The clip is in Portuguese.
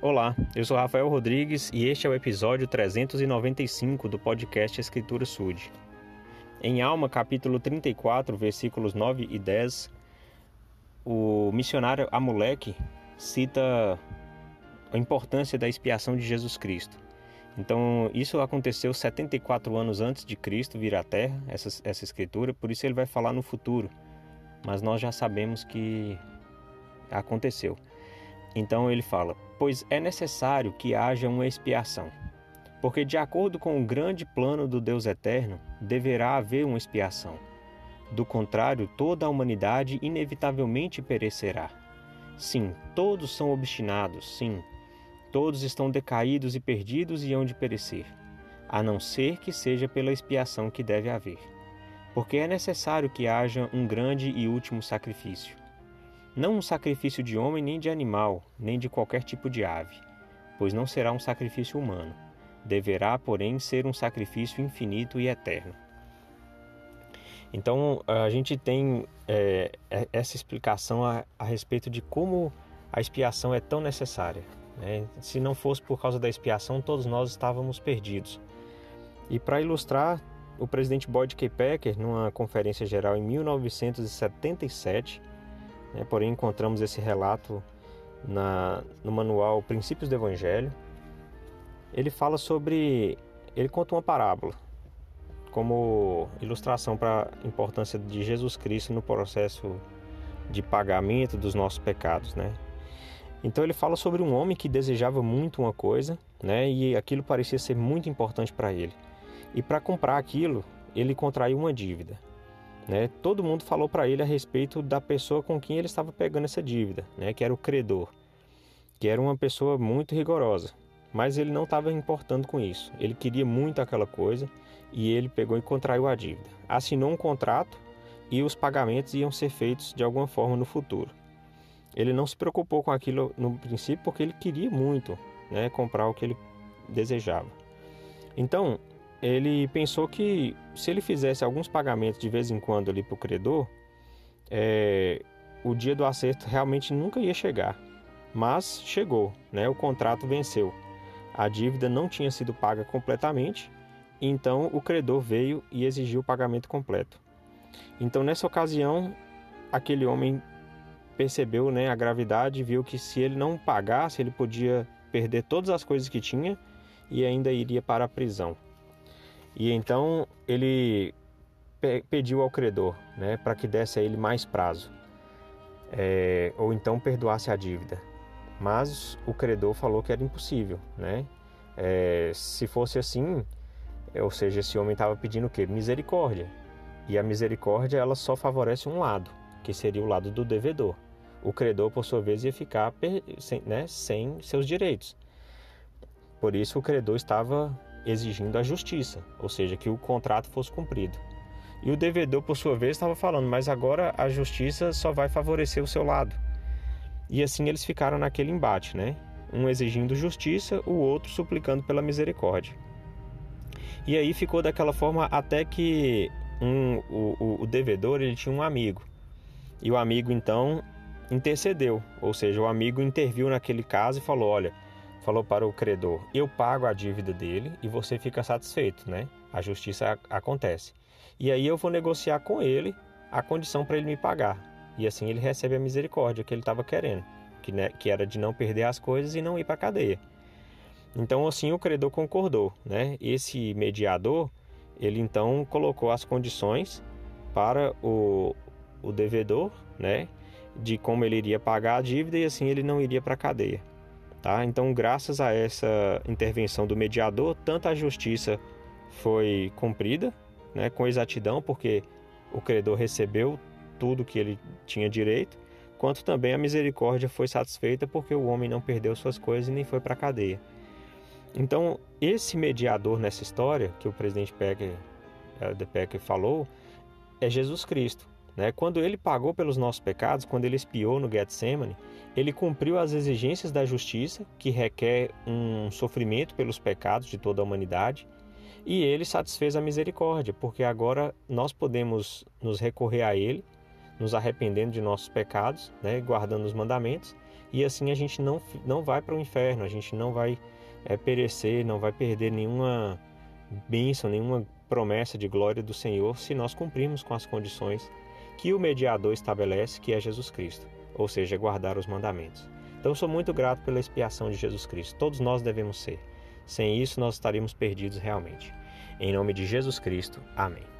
Olá, eu sou Rafael Rodrigues e este é o episódio 395 do podcast Escritura Sud. Em Alma, capítulo 34, versículos 9 e 10, o missionário Amulek cita a importância da expiação de Jesus Cristo. Então, isso aconteceu 74 anos antes de Cristo vir à Terra, essa, essa escritura, por isso ele vai falar no futuro, mas nós já sabemos que aconteceu. Então ele fala: Pois é necessário que haja uma expiação. Porque, de acordo com o grande plano do Deus eterno, deverá haver uma expiação. Do contrário, toda a humanidade inevitavelmente perecerá. Sim, todos são obstinados, sim. Todos estão decaídos e perdidos e hão de perecer, a não ser que seja pela expiação que deve haver. Porque é necessário que haja um grande e último sacrifício não um sacrifício de homem nem de animal, nem de qualquer tipo de ave, pois não será um sacrifício humano. Deverá, porém, ser um sacrifício infinito e eterno. Então, a gente tem é, é, essa explicação a, a, respeito de como a expiação é tão necessária. Né? Se não fosse por causa da expiação, todos nós estávamos perdidos. E para ilustrar, o presidente Boyd K. Packer, numa conferência geral em 1977, né? Porém, encontramos esse relato na, no manual Princípios do Evangelho. Ele fala sobre. Ele conta uma parábola como ilustração para a importância de Jesus Cristo no processo de pagamento dos nossos pecados, né? Então ele fala sobre um homem que desejava muito uma coisa, né? E aquilo parecia ser muito importante para ele. E para comprar aquilo, ele contraiu uma dívida. Né? Todo mundo falou para ele a respeito da pessoa com quem ele estava pegando essa dívida, né? que era o credor, que era uma pessoa muito rigorosa. Mas ele não estava importando com isso. Ele queria muito aquela coisa e ele pegou e contraiu a dívida. Assinou um contrato e os pagamentos iam ser feitos de alguma forma no futuro. Ele não se preocupou com aquilo no princípio porque ele queria muito né, comprar o que ele desejava. Então, ele pensou que se ele fizesse alguns pagamentos de vez em quando ali para o credor, é, o dia do acerto realmente nunca ia chegar. Mas chegou, né? o contrato venceu. A dívida não tinha sido paga completamente, então o credor veio e exigiu o pagamento completo. Então nessa ocasião, aquele homem percebeu né, a gravidade, viu que se ele não pagasse, ele podia perder todas as coisas que tinha e ainda iria para a prisão. E então ele pediu ao credor né, para que desse a ele mais prazo, é, ou então perdoasse a dívida. Mas o credor falou que era impossível. Né? É, se fosse assim, ou seja, esse homem estava pedindo o quê? Misericórdia. E a misericórdia ela só favorece um lado, que seria o lado do devedor. O credor, por sua vez, ia ficar sem, né, sem seus direitos. Por isso, o credor estava exigindo a justiça, ou seja, que o contrato fosse cumprido. E o devedor, por sua vez, estava falando, mas agora a justiça só vai favorecer o seu lado. E assim eles ficaram naquele embate, né? Um exigindo justiça, o outro suplicando pela misericórdia. E aí ficou daquela forma até que um, o, o, o devedor ele tinha um amigo. E o amigo então intercedeu, ou seja, o amigo interviu naquele caso e falou: olha, falou para o credor: Eu pago a dívida dele e você fica satisfeito, né? A justiça acontece. E aí eu vou negociar com ele a condição para ele me pagar. E assim ele recebe a misericórdia que ele estava querendo, que, né, que era de não perder as coisas e não ir para a cadeia. Então assim o credor concordou, né? Esse mediador, ele então colocou as condições para o, o devedor, né? De como ele iria pagar a dívida e assim ele não iria para a cadeia. Tá? Então, graças a essa intervenção do mediador, tanto a justiça foi cumprida né, com exatidão, porque o credor recebeu tudo que ele tinha direito, quanto também a misericórdia foi satisfeita porque o homem não perdeu suas coisas e nem foi para a cadeia. Então, esse mediador nessa história que o presidente Pecker, eh, de Pecker falou é Jesus Cristo. Né? Quando ele pagou pelos nossos pecados, quando ele espiou no Getsemane, ele cumpriu as exigências da justiça, que requer um sofrimento pelos pecados de toda a humanidade, e ele satisfez a misericórdia, porque agora nós podemos nos recorrer a ele, nos arrependendo de nossos pecados, né? guardando os mandamentos, e assim a gente não, não vai para o inferno, a gente não vai é, perecer, não vai perder nenhuma bênção, nenhuma promessa de glória do Senhor se nós cumprirmos com as condições que o mediador estabelece, que é Jesus Cristo, ou seja, guardar os mandamentos. Então eu sou muito grato pela expiação de Jesus Cristo. Todos nós devemos ser. Sem isso nós estaríamos perdidos realmente. Em nome de Jesus Cristo. Amém.